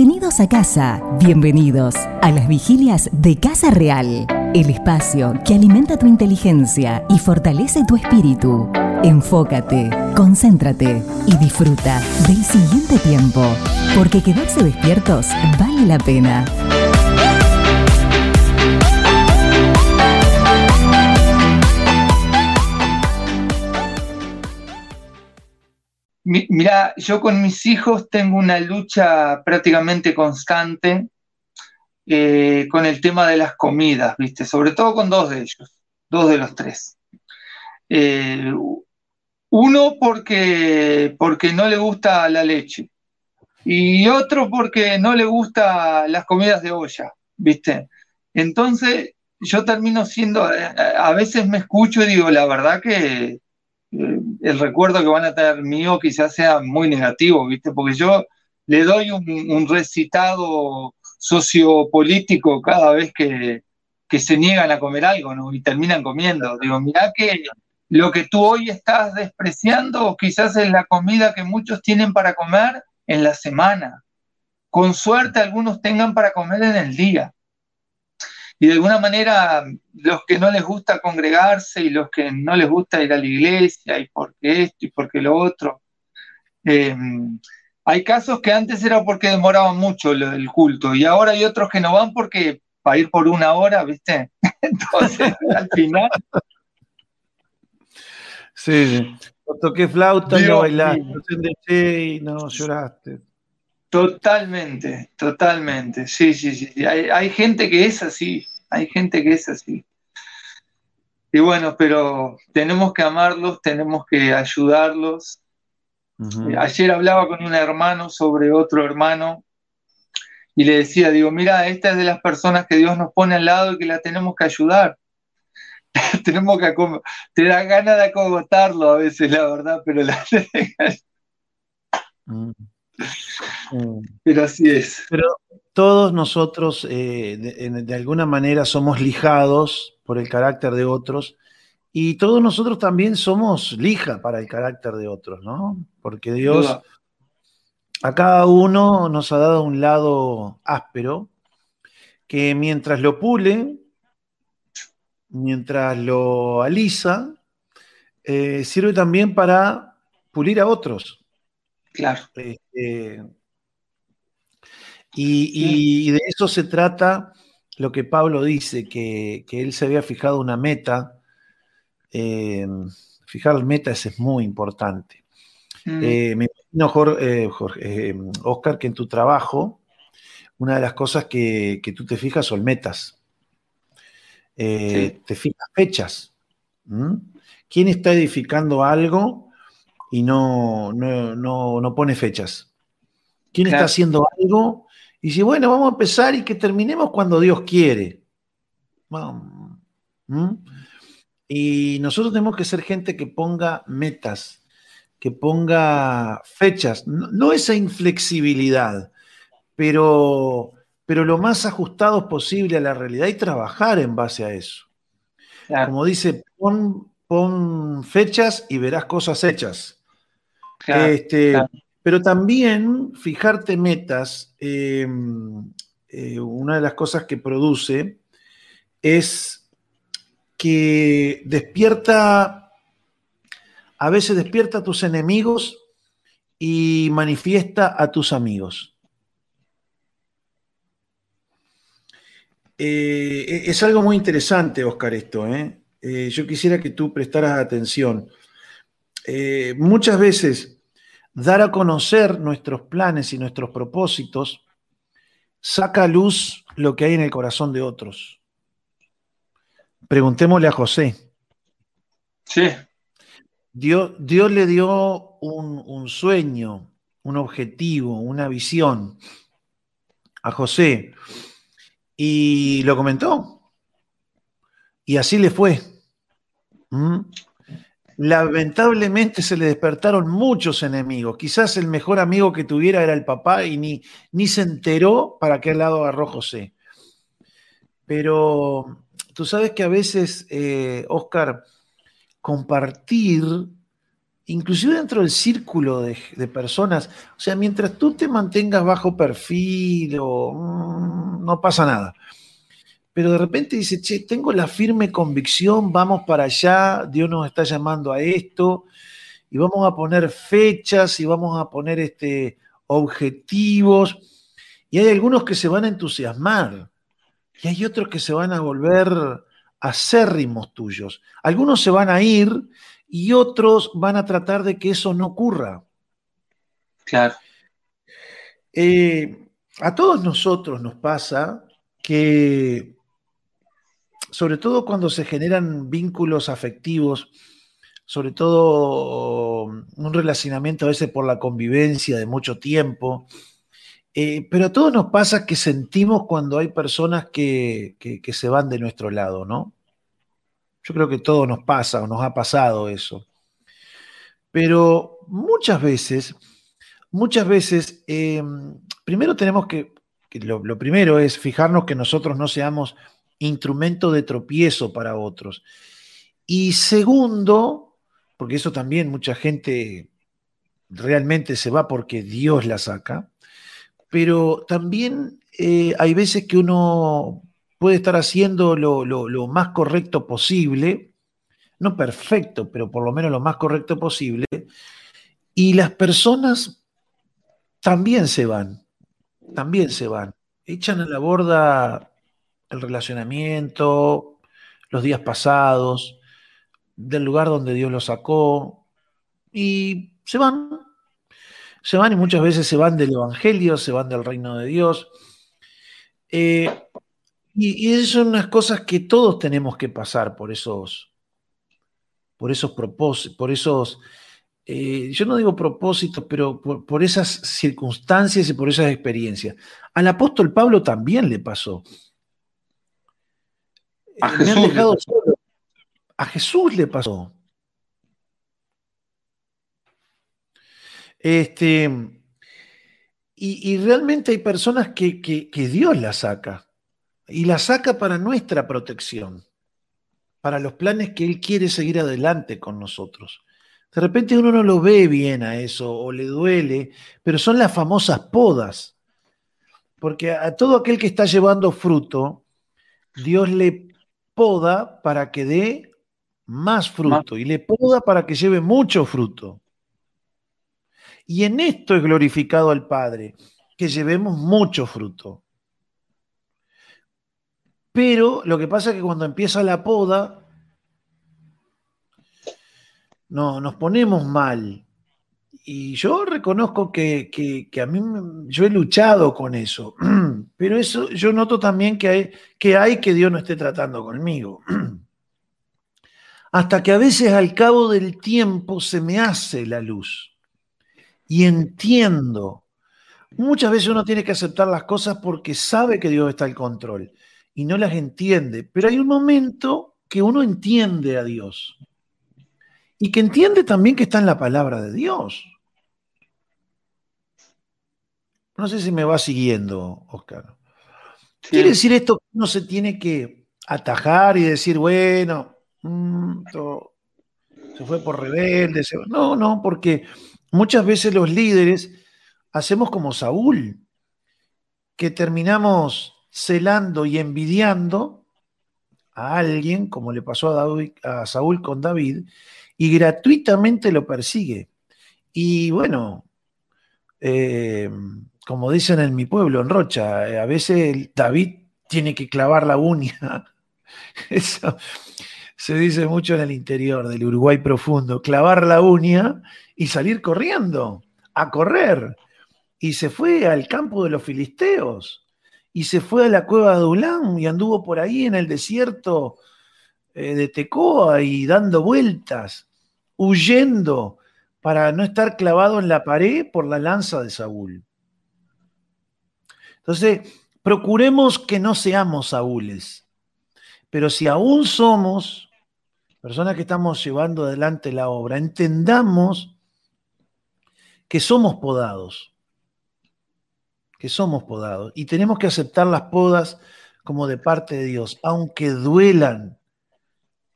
Bienvenidos a casa, bienvenidos a las vigilias de Casa Real, el espacio que alimenta tu inteligencia y fortalece tu espíritu. Enfócate, concéntrate y disfruta del siguiente tiempo, porque quedarse despiertos vale la pena. Mira, yo con mis hijos tengo una lucha prácticamente constante eh, con el tema de las comidas, ¿viste? Sobre todo con dos de ellos, dos de los tres. Eh, uno porque, porque no le gusta la leche y otro porque no le gusta las comidas de olla, ¿viste? Entonces yo termino siendo, eh, a veces me escucho y digo, la verdad que el recuerdo que van a tener mío quizás sea muy negativo, ¿viste? Porque yo le doy un, recitado sociopolítico cada vez que, se niegan a comer algo, ¿no? Y terminan comiendo. Digo, mirá que lo que tú hoy estás despreciando quizás es la comida que muchos tienen para comer en la semana. Con suerte algunos tengan para comer en el día y de alguna manera los que no les gusta congregarse y los que no les gusta ir a la iglesia y porque esto y porque lo otro. Eh, hay casos que antes era porque demoraban mucho el, culto y ahora hay otros que no van porque para ir por una hora, ¿viste? Entonces, al final... Sí, toqué flauta y no bailaste, y no lloraste. Totalmente, totalmente. Sí, sí, sí. Hay, gente que es así, hay gente que es así. Y bueno, pero tenemos que amarlos, tenemos que ayudarlos. Ayer hablaba con un hermano sobre otro hermano y le decía, digo, mira, esta es de las personas que Dios nos pone al lado y que la tenemos que ayudar. tenemos que te da ganas de acogotarlo a veces, la verdad, pero la Mm. Pero así es. Pero todos nosotros, eh, de, alguna manera, somos lijados por el carácter de otros y todos nosotros también somos lija para el carácter de otros, ¿no? Porque Dios a cada uno nos ha dado un lado áspero que mientras lo pule, mientras lo alisa, eh, sirve también para pulir a otros. Claro. Este, y, de eso se trata lo que Pablo dice, que, él se había fijado una meta. Eh, fijar metas es muy importante. Mm. Eh, me imagino, eh, Jorge, Oscar, que en tu trabajo, una de las cosas que, tú te fijas son metas. Te fijas fechas. ¿Quién está edificando algo y no, no, pone fechas. ¿Quién está haciendo algo? Y dice, bueno, vamos a empezar y que terminemos cuando Dios quiere. ¿Mm? Y nosotros tenemos que ser gente que ponga metas, que ponga fechas, no, esa inflexibilidad, pero, pero lo más ajustados posible a la realidad y trabajar en base a eso. Como dice, pon, pon fechas y verás cosas hechas este, pero también fijarte metas, em, eh, una de las cosas que produce es que despierta, a veces despierta a tus enemigos y manifiesta a tus amigos. Eh, e, es algo muy interesante, Oscar, esto. ¿eh? yo quisiera que tú prestaras atención. Eh, muchas veces dar a conocer nuestros planes y nuestros propósitos saca a luz lo que hay en el corazón de otros. Preguntémosle a José. Sí. Dios, Dios le dio un, un sueño, un objetivo, una visión a José y lo comentó. Y así le fue. ¿Mm? Lamentablemente se le despertaron muchos enemigos. Quizás el mejor amigo que tuviera era el papá y ni, ni se enteró para qué lado agarró José. Pero tú sabes que a veces, eh, Oscar, compartir inclusive dentro del círculo de, personas, o sea, mientras tú te mantengas bajo perfil mm, no pasa nada. Pero de repente dice, che, tengo la firme convicción, vamos para allá, Dios nos está llamando a esto, y vamos a poner fechas y vamos a poner este, objetivos. Y hay algunos que se van a entusiasmar y hay otros que se van a volver acérrimos tuyos. Algunos se van a ir y otros van a tratar de que eso no ocurra. Claro. Eh, a todos nosotros nos pasa que, sobre todo cuando se generan vínculos afectivos, sobre todo un relacionamiento a veces por la convivencia de mucho tiempo, eh, pero a todos nos pasa que sentimos cuando hay personas que, que, se van de nuestro lado, ¿no? Yo creo que todo nos pasa o nos ha pasado eso. Pero muchas veces, muchas veces, em, primero tenemos que, lo, primero es fijarnos que nosotros no seamos instrumento de tropiezo para otros. Y segundo, porque eso también mucha gente realmente se va porque Dios la saca, pero también eh, hay veces que uno puede estar haciendo lo, más correcto posible, no perfecto, pero por lo menos lo más correcto posible, y las personas también se van, también se van, echan a la borda el relacionamiento, los días pasados, del lugar donde Dios los sacó, y se van, se van y muchas veces se van del Evangelio, se van del reino de Dios. Eh, y, esas son unas cosas que todos tenemos que pasar por esos, por esos propósitos, por esos, eh, yo no digo propósitos, pero por, esas circunstancias y por esas experiencias. Al apóstol Pablo también le pasó. A Jesús, A Jesús le pasó. Este, y, realmente hay personas que, Dios la saca. Y la saca para nuestra protección, para los planes que Él quiere seguir adelante con nosotros. De repente uno no lo ve bien a eso o le duele, pero son las famosas podas. Porque a todo aquel que está llevando fruto, Dios le poda para que dé más fruto y le poda para que lleve mucho fruto. Y en esto es glorificado al Padre, que llevemos mucho fruto. Pero lo que pasa es que cuando empieza la poda, no, nos ponemos mal. Y yo reconozco que, a mí yo he luchado con eso, pero eso yo noto también que hay, que hay que Dios no esté tratando conmigo. Hasta que a veces al cabo del tiempo se me hace la luz y entiendo. Muchas veces uno tiene que aceptar las cosas porque sabe que Dios está al control y no las entiende, pero hay un momento que uno entiende a Dios y que entiende también que está en la palabra de Dios. No sé si me va siguiendo, Oscar. Quiere decir esto que uno se tiene que atajar y decir, bueno, mm, se fue por rebelde. No, no, porque Muchas veces los líderes hacemos como Saúl, que terminamos celando y envidiando a alguien, como le pasó a, Saúl con David, y gratuitamente lo persigue. Y bueno, eh, como dicen en mi pueblo, en Rocha, a veces David tiene que clavar la uña. Eso se dice mucho en el interior del Uruguay profundo, clavar la uña y salir corriendo, a correr. Y se fue al campo de los filisteos, y se fue a la cueva de Adulán y anduvo por ahí en el desierto eh, de Tecoa y dando vueltas, huyendo para no estar clavado en la pared por la lanza de Saúl. Entonces, procuremos que no seamos Saúles, pero si aún somos personas que estamos llevando adelante la obra, entendamos que somos podados, que somos podados y tenemos que aceptar las podas como de parte de Dios, aunque duelan,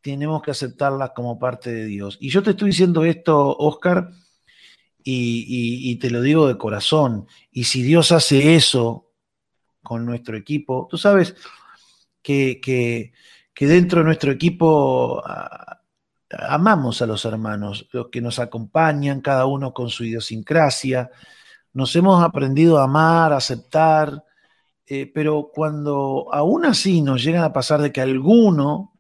tenemos que aceptarlas como parte de Dios. Y yo te estoy diciendo esto, Oscar, y, te lo digo de corazón. Y si Dios hace eso con nuestro equipo, tú sabes que, que, dentro de nuestro equipo amamos a los hermanos, los que nos acompañan, cada uno con su idiosincrasia. Nos hemos aprendido a amar, a aceptar, eh, pero cuando aún así nos llegan a pasar de que alguno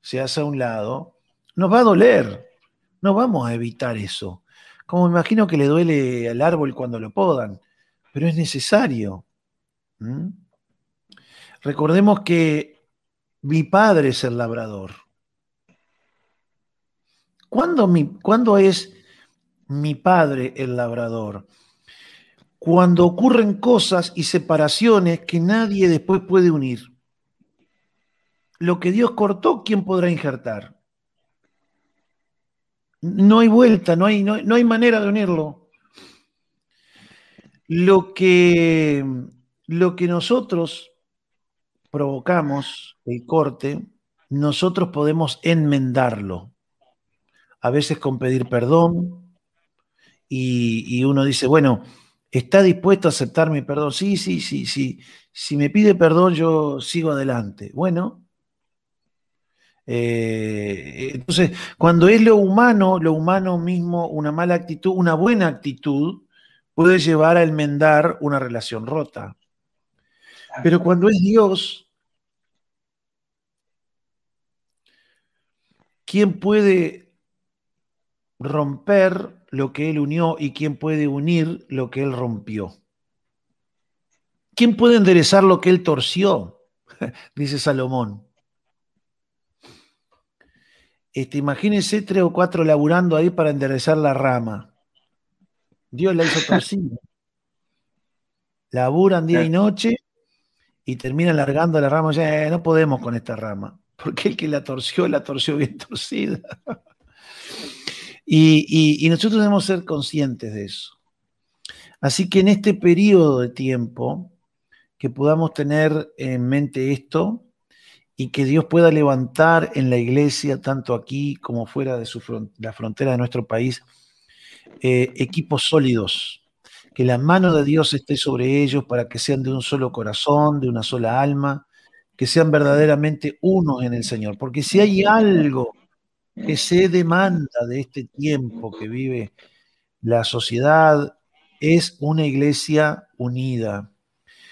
se hace a un lado, nos va a doler. No vamos a evitar eso. Como me imagino que le duele al árbol cuando lo podan, pero es necesario. Recordemos que mi padre es el labrador. ¿Cuándo, mi, ¿Cuándo, es mi padre el labrador? Cuando ocurren cosas y separaciones que nadie después puede unir lo que Dios cortó, ¿quién podrá injertar? No hay vuelta, no hay, no, hay manera de unirlo. Lo que, lo que nosotros provocamos, el corte, nosotros podemos enmendarlo. A veces con pedir perdón y, y, uno dice, bueno, ¿está dispuesto a aceptar mi perdón? Sí, sí, sí, sí. Si me pide perdón, yo sigo adelante. Bueno, eh, entonces, cuando es lo humano, lo humano mismo, una mala actitud, una buena actitud, puede llevar a enmendar una relación rota. Pero cuando es Dios, ¿quién puede romper lo que Él unió y quién puede unir lo que Él rompió? ¿Quién puede enderezar lo que Él torció? Dice Salomón. Este, imagínense tres o cuatro laburando ahí para enderezar la rama. Dios la hizo torcida. Laburan día y noche y terminan largando la rama. Ya eh, no podemos con esta rama, porque el que la torció, la torció bien torcida. y, y nosotros debemos ser conscientes de eso. Así que en este periodo de tiempo, que podamos tener en mente esto, y que Dios pueda levantar en la iglesia, tanto aquí como fuera de la frontera de nuestro país, eh, equipos sólidos, que la mano de Dios esté sobre ellos para que sean de un solo corazón, de una sola alma, que sean verdaderamente unos en el Señor. Porque si hay algo que se demanda de este tiempo que vive la sociedad, es una iglesia unida,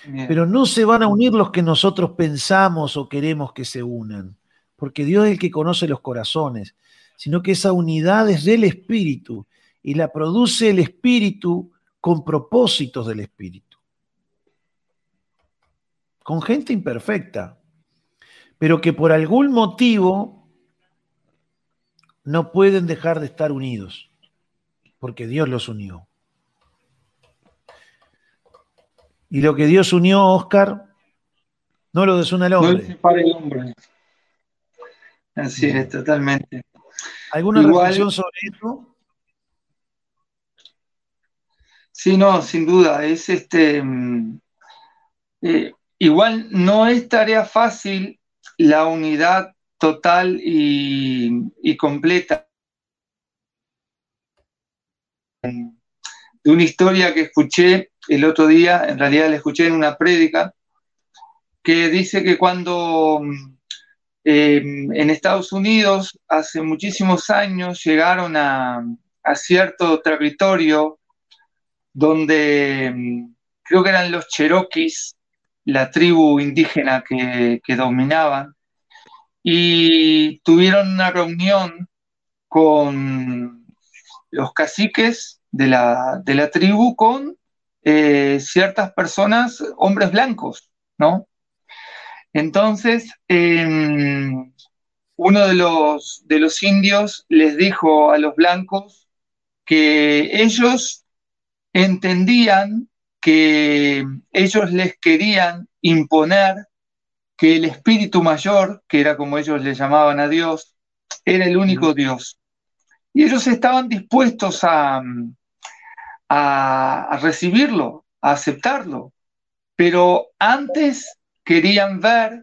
pero no se van a unir los que nosotros pensamos o queremos que se unan, porque Dios es el que conoce los corazones, sino que esa unidad es del Espíritu y la produce el Espíritu con propósitos del Espíritu. Con gente imperfecta, pero que por algún motivo no pueden dejar de estar unidos, porque Dios los unió. Y lo que Dios unió, Oscar, no lo desuna el hombre. No el hombre. Así es, totalmente. ¿Alguna reflexión sobre esto? Sí, no, sin duda. Es este. Mm, eh, igual no es tarea fácil la unidad total y completa de una historia que escuché el otro día, en realidad la escuché en una prédica, que dice que cuando eh, en Estados Unidos hace muchísimos años llegaron a, cierto territorio donde creo que eran los Cherokees, la tribu indígena que, que dominaban, y tuvieron una reunión con los caciques de la, de la tribu con eh, ciertas personas, hombres blancos, ¿no? Entonces, em, uno de los, de los indios les dijo a los blancos que ellos entendían que ellos les querían imponer que el espíritu mayor, que era como ellos le llamaban a Dios, era el único Dios. Y ellos estaban dispuestos a, a, recibirlo, a aceptarlo. Pero antes querían ver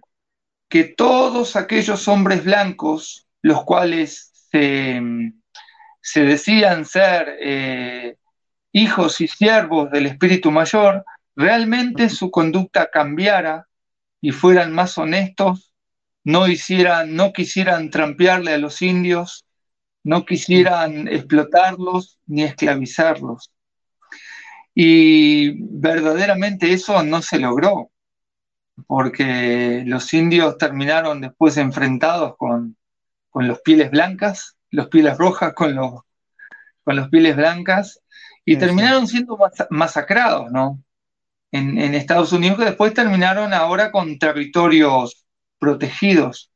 que todos aquellos hombres blancos, los cuales se, decían ser eh, hijos y siervos del Espíritu Mayor, realmente su conducta cambiara y fueran más honestos, no, hicieran, no quisieran trampearle a los indios, no quisieran explotarlos ni esclavizarlos. Y verdaderamente eso no se logró, porque los indios terminaron después enfrentados con, los pieles blancas, los pieles rojas con los, con los pieles blancas, y terminaron siendo masacrados, ¿no? En, Estados Unidos, que después terminaron ahora con territorios protegidos.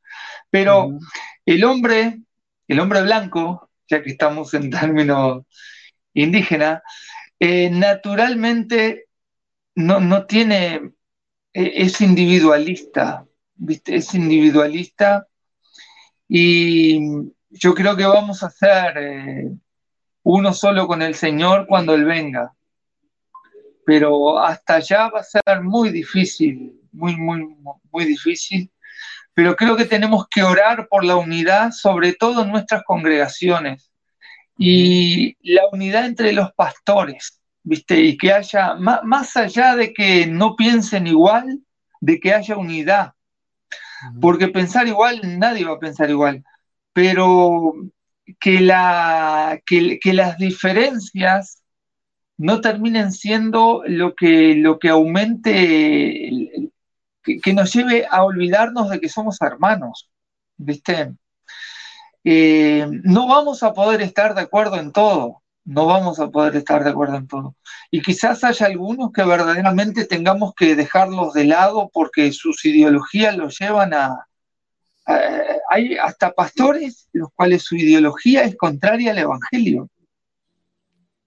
Pero el hombre, el hombre blanco, ya que estamos en términos indígenas, eh, naturalmente no, no tiene, e, es individualista, ¿viste? Es individualista y yo creo que vamos a ser eh, uno solo con el Señor cuando Él venga. Pero hasta allá va a ser muy difícil, muy, muy, muy difícil. Pero creo que tenemos que orar por la unidad, sobre todo en nuestras congregaciones. Y la unidad entre los pastores, ¿viste? Y que haya, más, allá de que no piensen igual, de que haya unidad. Porque pensar igual, nadie va a pensar igual. Pero que, la, que, las diferencias no terminen siendo lo que, lo que aumente, que, nos lleve a olvidarnos de que somos hermanos, ¿viste? Eh, no vamos a poder estar de acuerdo en todo, no vamos a poder estar de acuerdo en todo. Y quizás haya algunos que verdaderamente tengamos que dejarlos de lado porque sus ideologías los llevan a, hay hasta pastores los cuales su ideología es contraria al Evangelio.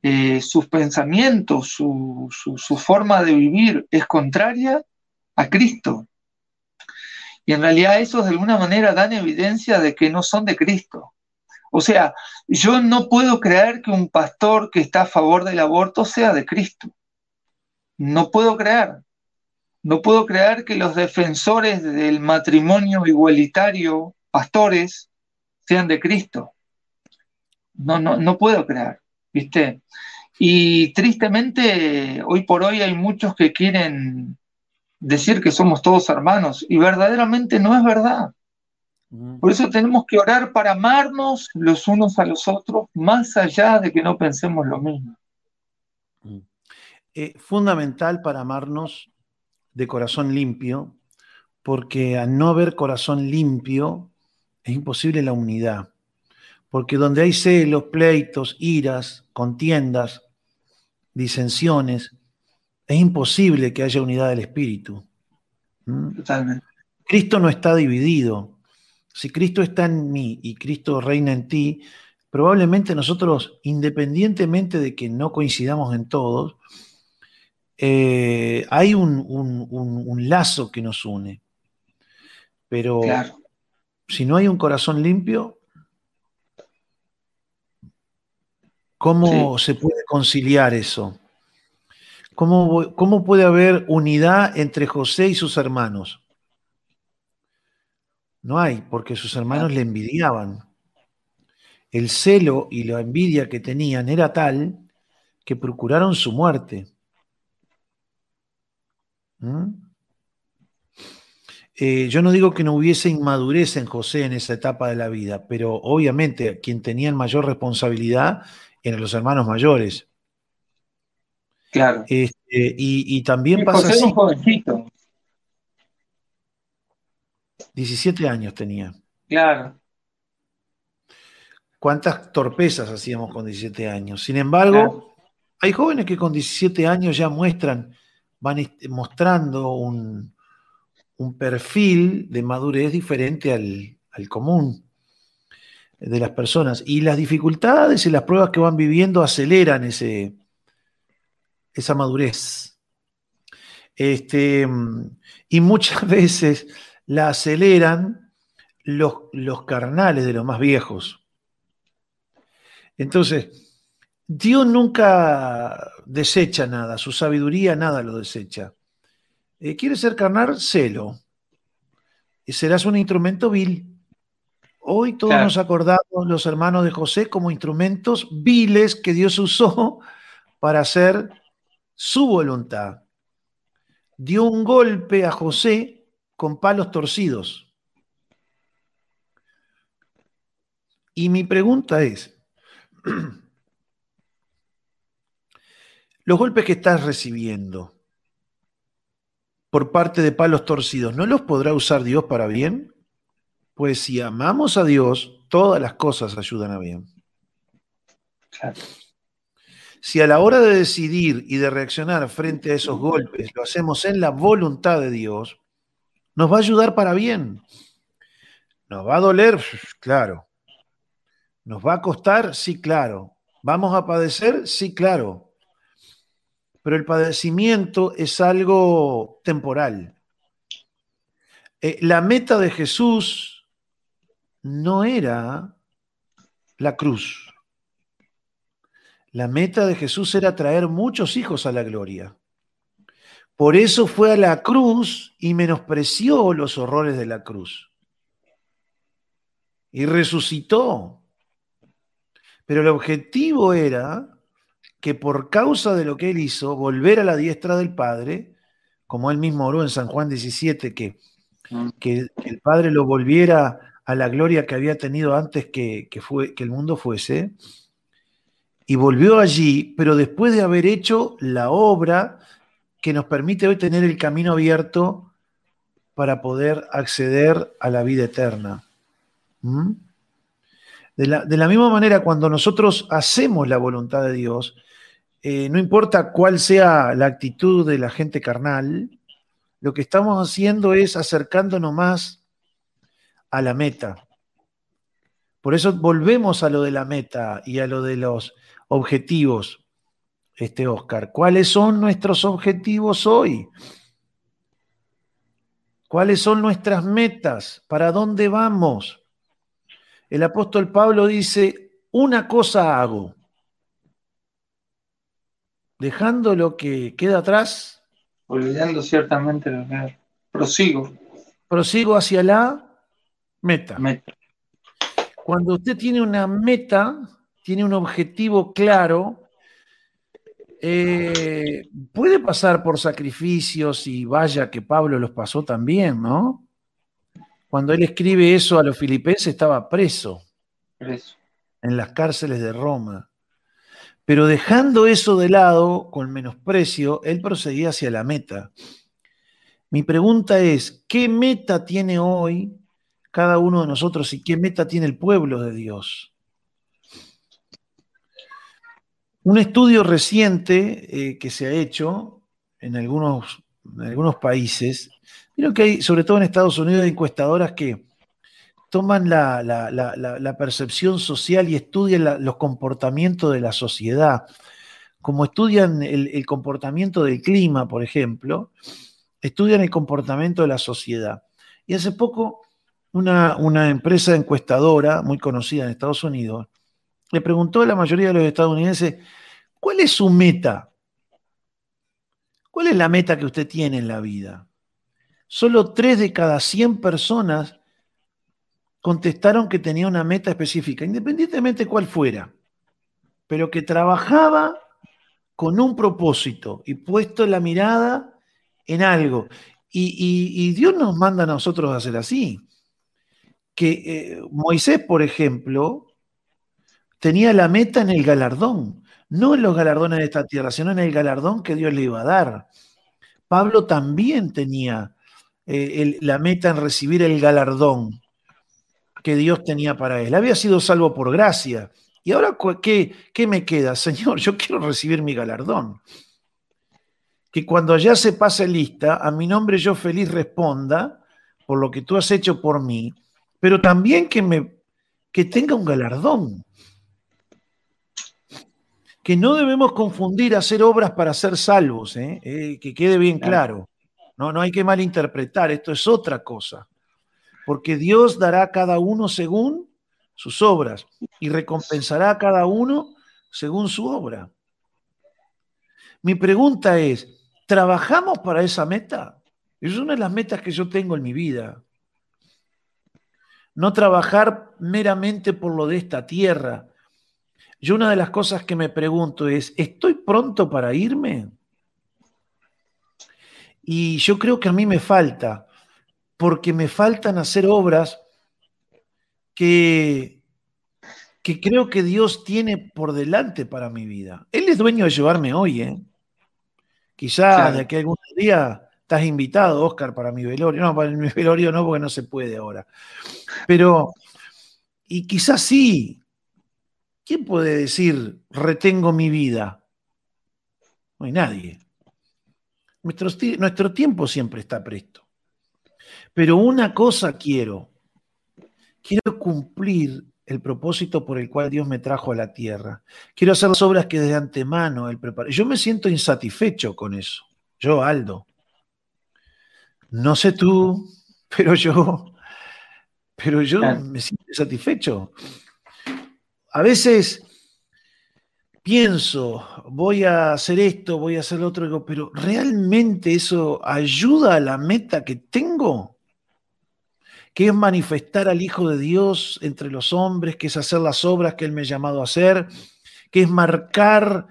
Eh, sus pensamientos, su, forma de vivir es contraria a Cristo. Y en realidad esos de alguna manera dan evidencia de que no son de Cristo. O sea, yo no puedo creer que un pastor que está a favor del aborto sea de Cristo. No puedo creer. No puedo creer que los defensores del matrimonio igualitario, pastores, sean de Cristo. No, no, no puedo creer, ¿viste? Y tristemente, hoy por hoy hay muchos que quieren decir que somos todos hermanos y verdaderamente no es verdad. Por eso tenemos que orar para amarnos los unos a los otros, más allá de que no pensemos lo mismo. Eh, fundamental para amarnos de corazón limpio, porque al no haber corazón limpio es imposible la unidad. Porque donde hay celos, pleitos, iras, contiendas, disensiones, es imposible que haya unidad del espíritu. ¿Mm? Totalmente. Cristo no está dividido. Si Cristo está en mí y Cristo reina en ti, probablemente nosotros, independientemente de que no coincidamos en todos, eh, hay un, lazo que nos une. Pero si no hay un corazón limpio, ¿cómo se puede conciliar eso? ¿Cómo, ¿Cómo, puede haber unidad entre José y sus hermanos? No hay, porque sus hermanos le envidiaban. El celo y la envidia que tenían era tal que procuraron su muerte. ¿Mm? Eh, yo no digo que no hubiese inmadurez en José en esa etapa de la vida, pero obviamente quien tenía mayor responsabilidad eran los hermanos mayores. Claro. Este, y, también pasa José un jovencito. 17 años tenía. Claro. ¿Cuántas torpezas hacíamos con 17 años? Sin embargo, hay jóvenes que con 17 años ya muestran van mostrando un, perfil de madurez diferente al, común de las personas. Y las dificultades y las pruebas que van viviendo aceleran ese, esa madurez. Este, y muchas veces la aceleran los, los carnales de los más viejos. Entonces, Dios nunca desecha nada, su sabiduría nada lo desecha. Eh, ¿Quiere ser carnal? Celo. serás un instrumento vil. Hoy todos nos acordamos, los hermanos de José, como instrumentos viles que Dios usó para hacer su voluntad. Dio un golpe a José con palos torcidos. Y mi pregunta es, los golpes que estás recibiendo por parte de palos torcidos, ¿no los podrá usar Dios para bien? Pues si amamos a Dios, todas las cosas ayudan a bien. Si a la hora de decidir y de reaccionar frente a esos golpes lo hacemos en la voluntad de Dios, nos va a ayudar para bien. ¿Nos va a doler? Claro. ¿Nos va a costar? Sí, claro. ¿Vamos a padecer? Sí, claro. Pero el padecimiento es algo temporal. Eh, la meta de Jesús no era la cruz. La meta de Jesús era traer muchos hijos a la gloria. Por eso fue a la cruz y menospreció los horrores de la cruz. Y resucitó. Pero el objetivo era que por causa de lo que él hizo, volver a la diestra del Padre, como él mismo oró en San Juan 17, que, que, el Padre lo volviera a la gloria que había tenido antes que, fue, que el mundo fuese, y volvió allí, pero después de haber hecho la obra que nos permite hoy tener el camino abierto para poder acceder a la vida eterna. ¿Mm? De, la, misma manera, cuando nosotros hacemos la voluntad de Dios, eh, no importa cuál sea la actitud de la gente carnal, lo que estamos haciendo es acercándonos más a la meta. Por eso volvemos a lo de la meta y a lo de los objetivos, este Oscar. ¿Cuáles son nuestros objetivos hoy? ¿Cuáles son nuestras metas? ¿Para dónde vamos? El apóstol Pablo dice, una cosa hago, dejando lo que queda atrás. Olvidando ciertamente lo que prosigo. Prosigo hacia la meta. meta. Cuando usted tiene una meta, tiene un objetivo claro, eh, puede pasar por sacrificios y vaya que Pablo los pasó también, ¿no? Cuando él escribe eso a los filipenses estaba preso, preso. en las cárceles de Roma. Pero dejando eso de lado, con menosprecio, él proseguía hacia la meta. Mi pregunta es, ¿qué meta tiene hoy cada uno de nosotros y qué meta tiene el pueblo de Dios? Un estudio reciente eh, que se ha hecho en algunos, países, creo que hay, sobre todo en Estados Unidos, encuestadoras que toman la, percepción social y estudian los comportamientos de la sociedad, como estudian el, comportamiento del clima, por ejemplo, estudian el comportamiento de la sociedad. Y hace poco una empresa encuestadora muy conocida en Estados Unidos le preguntó a la mayoría de los estadounidenses, ¿cuál es su meta? ¿Cuál es la meta que usted tiene en la vida? Solo tres de cada 100 personas contestaron que tenía una meta específica, independientemente cuál fuera, pero que trabajaba con un propósito y puesto la mirada en algo. Y, Dios nos manda a nosotros a hacer así. Que eh, Moisés, por ejemplo, tenía la meta en el galardón, no en los galardones de esta tierra, sino en el galardón que Dios le iba a dar. Pablo también tenía eh, la meta en recibir el galardón que Dios tenía para él. Había sido salvo por gracia. ¿Y ahora qué, qué me queda? Señor, yo quiero recibir mi galardón. Que cuando allá se pase lista, a mi nombre yo feliz responda por lo que tú has hecho por mí, pero también que, tenga un galardón que no debemos confundir hacer obras para ser salvos, ¿eh? Eh, que quede bien claro. No, no hay que malinterpretar, esto es otra cosa. Porque Dios dará a cada uno según sus obras y recompensará a cada uno según su obra. Mi pregunta es, ¿trabajamos para esa meta? Es una de las metas que yo tengo en mi vida. no trabajar meramente por lo de esta tierra. Yo una de las cosas que me pregunto es, ¿estoy pronto para irme? Y yo creo que a mí me falta, porque me faltan hacer obras que, que creo que Dios tiene por delante para mi vida. Él es dueño de llevarme hoy, ¿eh? Quizás de aquí a algún día estás invitado, Oscar, para mi velorio. No, para mi velorio no, porque no se puede ahora. Pero, y quizás sí. ¿Quién puede decir, retengo mi vida? No hay nadie. Nuestro, nuestro tiempo siempre está presto. Pero una cosa quiero. Quiero cumplir el propósito por el cual Dios me trajo a la tierra. Quiero hacer las obras que desde antemano Él preparó. Yo me siento insatisfecho con eso. Yo, Aldo. No sé tú, pero yo, pero yo me siento insatisfecho. A veces pienso, voy a hacer esto, voy a hacer lo otro, pero ¿realmente eso ayuda a la meta que tengo? Que es manifestar al Hijo de Dios entre los hombres, que es hacer las obras que Él me ha llamado a hacer, que es marcar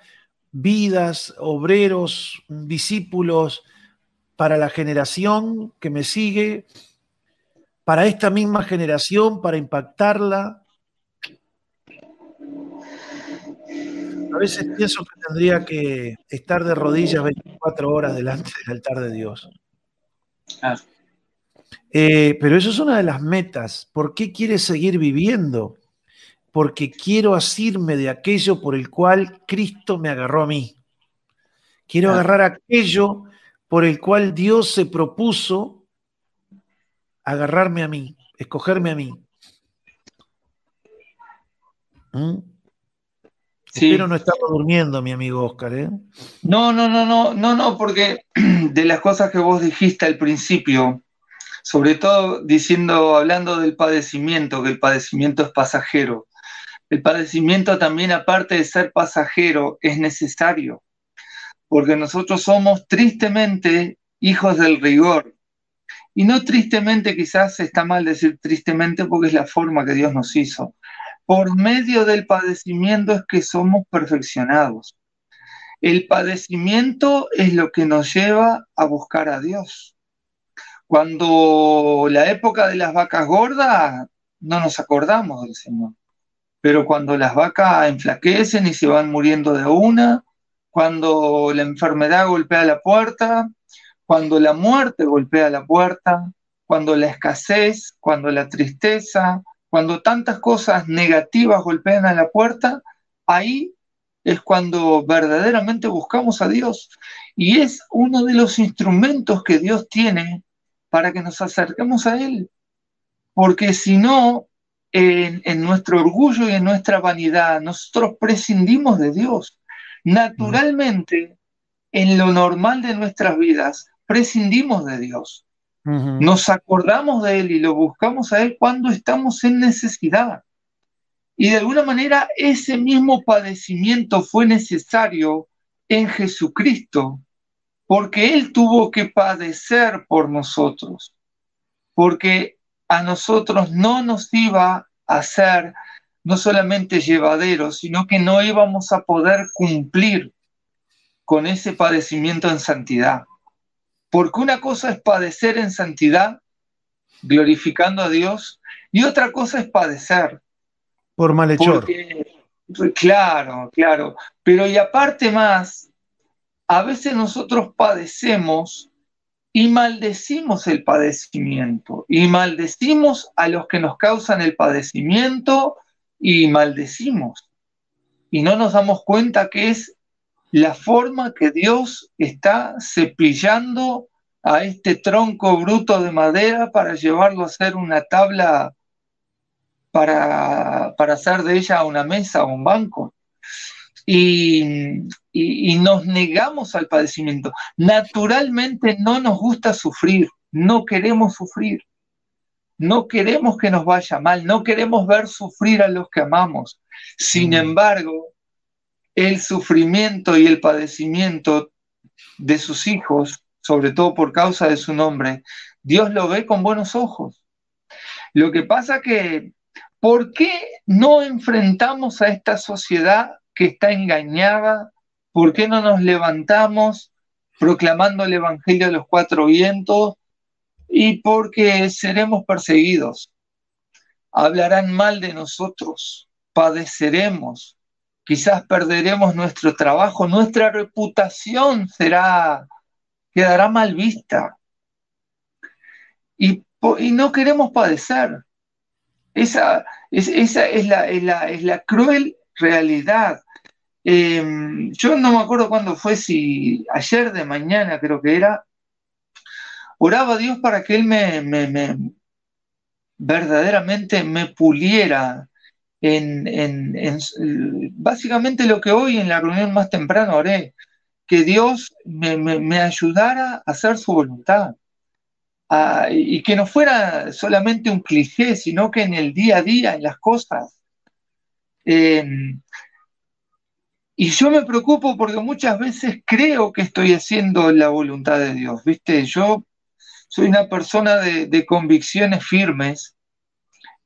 vidas, obreros, discípulos para la generación que me sigue, para esta misma generación, para impactarla. A veces pienso que tendría que estar de rodillas 24 horas delante del altar de Dios. Eh, pero eso es una de las metas. ¿Por qué quieres seguir viviendo? Porque quiero asirme de aquello por el cual Cristo me agarró a mí. Quiero agarrar aquello por el cual Dios se propuso agarrarme a mí, escogerme a mí. ¿Mm? Espero no estar durmiendo, mi amigo Oscar. ¿eh? No, no, no, no, no, no, porque de las cosas que vos dijiste al principio, sobre todo diciendo, hablando del padecimiento, que el padecimiento es pasajero. El padecimiento también, aparte de ser pasajero, es necesario, porque nosotros somos tristemente hijos del rigor. Y no tristemente, quizás está mal decir tristemente porque es la forma que Dios nos hizo por medio del padecimiento es que somos perfeccionados. El padecimiento es lo que nos lleva a buscar a Dios. Cuando la época de las vacas gordas, no nos acordamos del Señor. Pero cuando las vacas enflaquecen y se van muriendo de una, cuando la enfermedad golpea la puerta, cuando la muerte golpea la puerta, cuando la escasez, cuando la tristeza, cuando tantas cosas negativas golpean a la puerta, ahí es cuando verdaderamente buscamos a Dios. Y es uno de los instrumentos que Dios tiene para que nos acerquemos a Él. Porque si no, en, nuestro orgullo y en nuestra vanidad, nosotros prescindimos de Dios. Naturalmente, en lo normal de nuestras vidas, prescindimos de Dios. Nos acordamos de Él y lo buscamos a Él cuando estamos en necesidad. Y de alguna manera ese mismo padecimiento fue necesario en Jesucristo, porque Él tuvo que padecer por nosotros, porque a nosotros no nos iba a ser no solamente llevadero, sino que no íbamos a poder cumplir con ese padecimiento en santidad. Porque una cosa es padecer en santidad, glorificando a Dios, y otra cosa es padecer. Por malhechor. claro, claro. Pero y aparte más, a veces nosotros padecemos y maldecimos el padecimiento, y maldecimos a los que nos causan el padecimiento, y maldecimos. Y no nos damos cuenta que es la forma que Dios está cepillando a este tronco bruto de madera para llevarlo a hacer una tabla para, hacer de ella una mesa o un banco. Y, y, nos negamos al padecimiento. Naturalmente no nos gusta sufrir, no queremos sufrir, no queremos que nos vaya mal, no queremos ver sufrir a los que amamos. Sin mm. embargo, el sufrimiento y el padecimiento de sus hijos, sobre todo por causa de su nombre, Dios lo ve con buenos ojos. Lo que pasa que, ¿por qué no enfrentamos a esta sociedad que está engañada? ¿Por qué no nos levantamos proclamando el Evangelio de los cuatro vientos? Y porque seremos perseguidos. Hablarán mal de nosotros, padeceremos, quizás perderemos nuestro trabajo, nuestra reputación será, quedará mal vista. Y, no queremos padecer. Esa, es, la, es, la, cruel realidad. Em, yo no me acuerdo cuándo fue, si ayer de mañana creo que era, oraba a Dios para que Él me, me verdaderamente me puliera en, básicamente lo que hoy en la reunión más temprano oré, que Dios me, ayudara a hacer su voluntad. y que no fuera solamente un cliché, sino que en el día a día, en las cosas. Em, y yo me preocupo porque muchas veces creo que estoy haciendo la voluntad de Dios, ¿viste? Yo soy una persona de, de convicciones firmes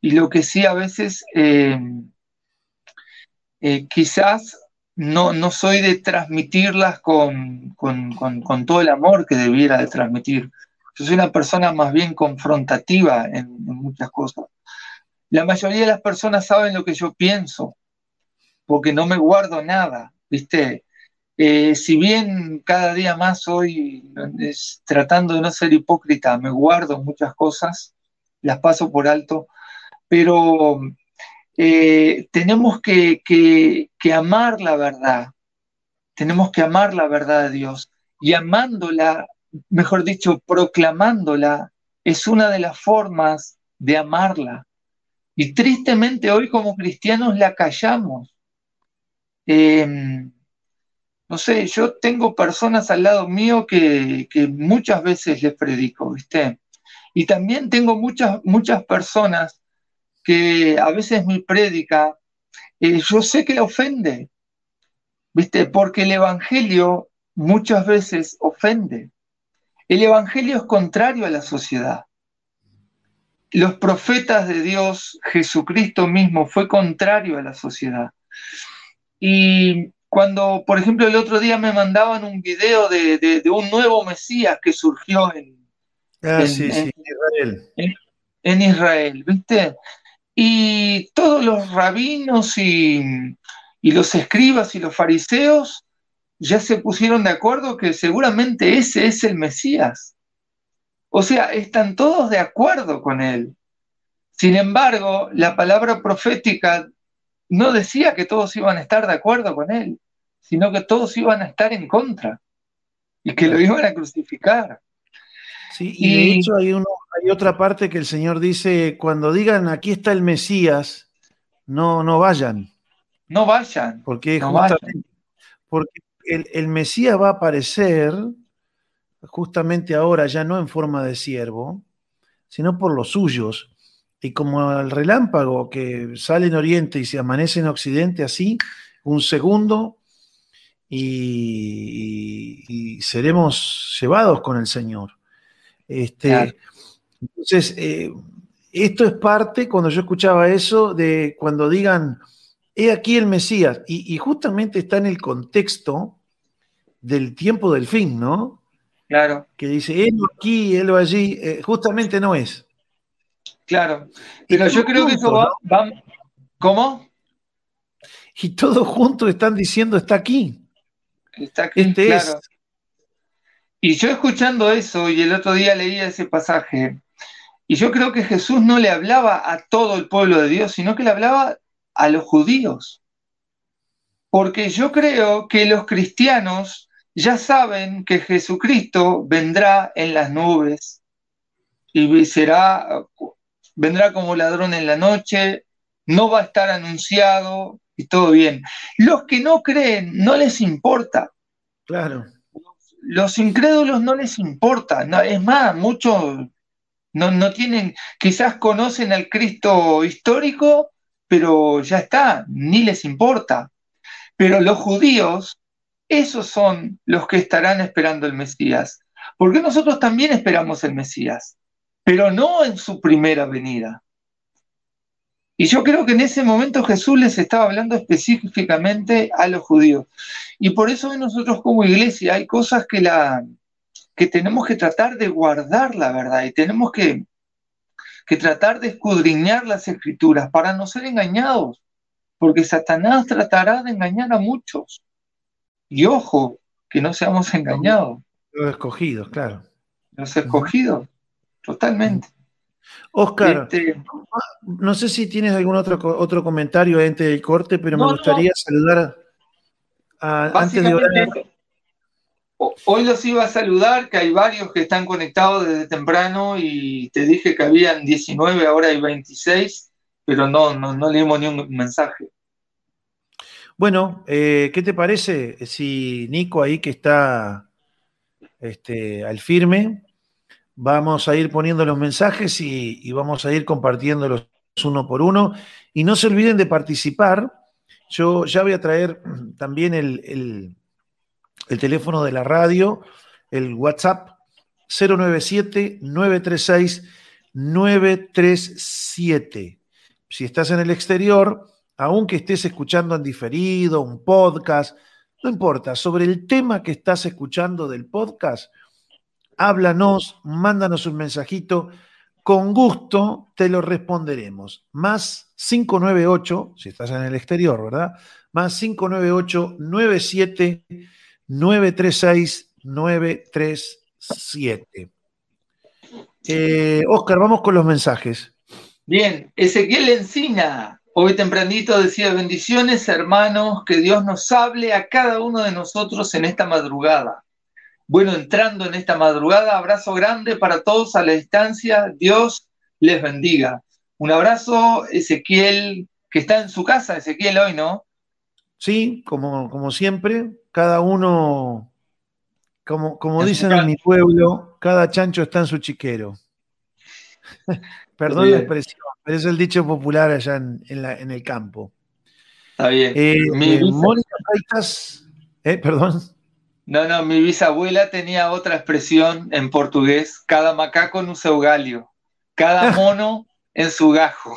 y lo que sí a veces eh, eh, quizás no, no, soy de transmitirlas con, con, todo el amor que debiera de transmitir. Yo soy una persona más bien confrontativa en, muchas cosas. La mayoría de las personas saben lo que yo pienso, porque no me guardo nada, ¿viste? Eh, si bien cada día más soy tratando de no ser hipócrita, me guardo muchas cosas, las paso por alto, pero eh, tenemos que, amar la verdad, tenemos que amar la verdad de Dios y amándola, mejor dicho, proclamándola, es una de las formas de amarla. Y tristemente hoy como cristianos la callamos. Em, no sé, yo tengo personas al lado mío que, que, muchas veces les predico, ¿viste? Y también tengo muchas, muchas personas que a veces mi prédica, eh, yo sé que ofende, ¿viste? Porque el Evangelio muchas veces ofende. El Evangelio es contrario a la sociedad. Los profetas de Dios, Jesucristo mismo, fue contrario a la sociedad. Y cuando, por ejemplo, el otro día me mandaban un video de, un nuevo Mesías que surgió en, ah, Israel. en Israel, ¿viste? Y todos los rabinos y, los escribas y los fariseos ya se pusieron de acuerdo que seguramente ese es el Mesías. O sea, están todos de acuerdo con él. Sin embargo, la palabra profética no decía que todos iban a estar de acuerdo con él, sino que todos iban a estar en contra y que lo iban a crucificar. Sí, y, de hecho hay, hay otra parte que el Señor dice, cuando digan aquí está el Mesías, no, no vayan. No vayan. Porque, porque el, Mesías va a aparecer justamente ahora, ya no en forma de siervo, sino por los suyos. Y como el relámpago que sale en Oriente y se amanece en Occidente, así, un segundo, y seremos llevados con el Señor. Este, Entonces, eh, esto es parte, cuando yo escuchaba eso, de cuando digan, he aquí el Mesías, y, justamente está en el contexto del tiempo del fin, ¿no? Claro. Que dice, él aquí, él allí, eh, justamente no es. Claro, pero yo creo que eso va, ¿Cómo? Y todos juntos están diciendo, está aquí. Está aquí, este claro. es y yo escuchando eso, y el otro día leía ese pasaje, y yo creo que Jesús no le hablaba a todo el pueblo de Dios, sino que le hablaba a los judíos. Porque yo creo que los cristianos ya saben que Jesucristo vendrá en las nubes y será, vendrá como ladrón en la noche, no va a estar anunciado y todo bien. Los que no creen, no les importa. Claro los incrédulos no les importa, es más, muchos no, tienen, quizás conocen al Cristo histórico, pero ya está, ni les importa. Pero los judíos, esos son los que estarán esperando el Mesías, porque nosotros también esperamos el Mesías, pero no en su primera venida. Y yo creo que en ese momento Jesús les estaba hablando específicamente a los judíos. Y por eso hoy nosotros como iglesia hay cosas que, la, que tenemos que tratar de guardar la verdad y tenemos que, que tratar de escudriñar las escrituras para no ser engañados, porque Satanás tratará de engañar a muchos. Y ojo, que no seamos engañados. Los escogidos, claro. Los escogidos, totalmente. Oscar, este, no sé si tienes algún otro, otro comentario antes del corte, pero me gustaría saludar a, antes de Hoy los iba a saludar, que hay varios que están conectados desde temprano y te dije que habían 19, ahora hay 26, pero no, no, leímos ni un mensaje. Bueno, eh, ¿qué te parece si Nico ahí que está este, al firme, vamos a ir poniendo los mensajes y, vamos a ir compartiéndolos uno por uno. Y no se olviden de participar. Yo ya voy a traer también el, teléfono de la radio, el WhatsApp 097-936-937. Si estás en el exterior, aunque estés escuchando en diferido, un podcast, no importa, sobre el tema que estás escuchando del podcast, háblanos, mándanos un mensajito. Con gusto te lo responderemos. Más 598, si estás en el exterior, ¿verdad? Más 598 97 936 937. Oscar, vamos con los mensajes. Bien, Ezequiel Encina, hoy tempranito decía bendiciones, hermanos, que Dios nos hable a cada uno de nosotros en esta madrugada. Bueno, entrando en esta madrugada, abrazo grande para todos a la distancia. Dios les bendiga. Un abrazo, Ezequiel, que está en su casa, Ezequiel hoy, ¿no? Sí, como, como siempre, cada uno, como, como dicen en mi pueblo, cada chancho está en su chiquero. Perdón la expresión, pero es el dicho popular allá en, en, el campo. Está bien. Eh, eh, Mónica eh, perdón. No, no, mi bisabuela tenía otra expresión en portugués, cada macaco en un seu galio, cada mono en su gajo.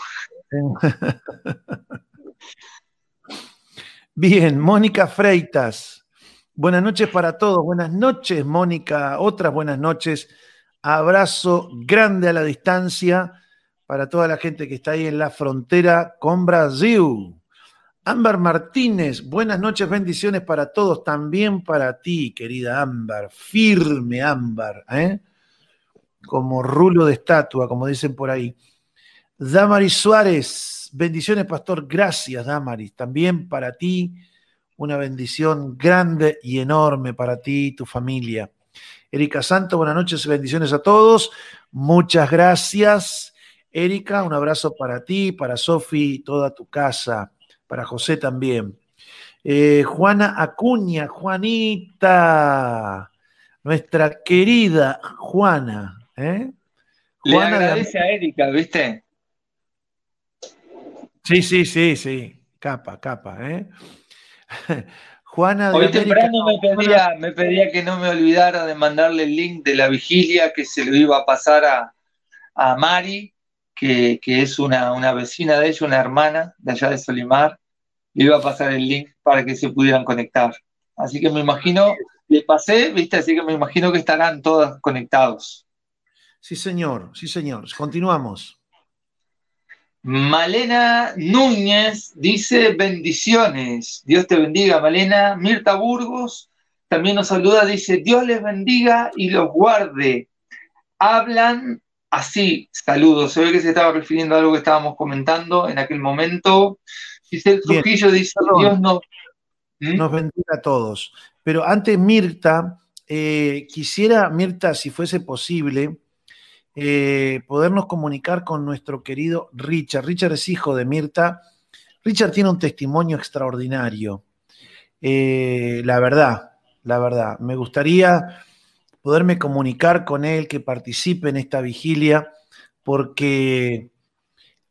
Bien, Mónica Freitas. Buenas noches para todos. Buenas noches, Mónica. Otras buenas noches. Abrazo grande a la distancia para toda la gente que está ahí en la frontera con Brasil. Ámbar Martínez, buenas noches, bendiciones para todos, también para ti, querida Ámbar, firme Ámbar, ¿eh? como rulo de estatua, como dicen por ahí. Damaris Suárez, bendiciones, pastor, gracias, Damaris, también para ti, una bendición grande y enorme para ti y tu familia. Erika Santo, buenas noches, bendiciones a todos, muchas gracias. Erika, un abrazo para ti, para Sofi toda tu casa para José también. Eh, Juana Acuña, Juanita, nuestra querida Juana. ¿eh? Le agradece a Erika, ¿viste? Sí, sí, sí, sí. Capa, capa, ¿eh? Juana Hoy temprano me pedía, me pedía que no me olvidara de mandarle el link de la vigilia que se lo iba a pasar a, a Mari que, es una, una, vecina de ella, una hermana de allá de Solimar, le iba a pasar el link para que se pudieran conectar. Así que me imagino, le pasé, viste, así que me imagino que estarán todos conectados. Sí, señor, sí, señor. Continuamos. Malena Núñez dice bendiciones. Dios te bendiga, Malena. Mirta Burgos también nos saluda, dice Dios les bendiga y los guarde. Hablan Así, saludos. Se ve que se estaba refiriendo a algo que estábamos comentando en aquel momento. Giselle Trujillo dice, Dios no... ¿Mm? nos bendiga a todos. Pero antes, Mirta, eh, quisiera, Mirta, si fuese posible, eh, podernos comunicar con nuestro querido Richard. Richard es hijo de Mirta. Richard tiene un testimonio extraordinario. Eh, la verdad, la verdad. Me gustaría poderme comunicar con él, que participe en esta vigilia, porque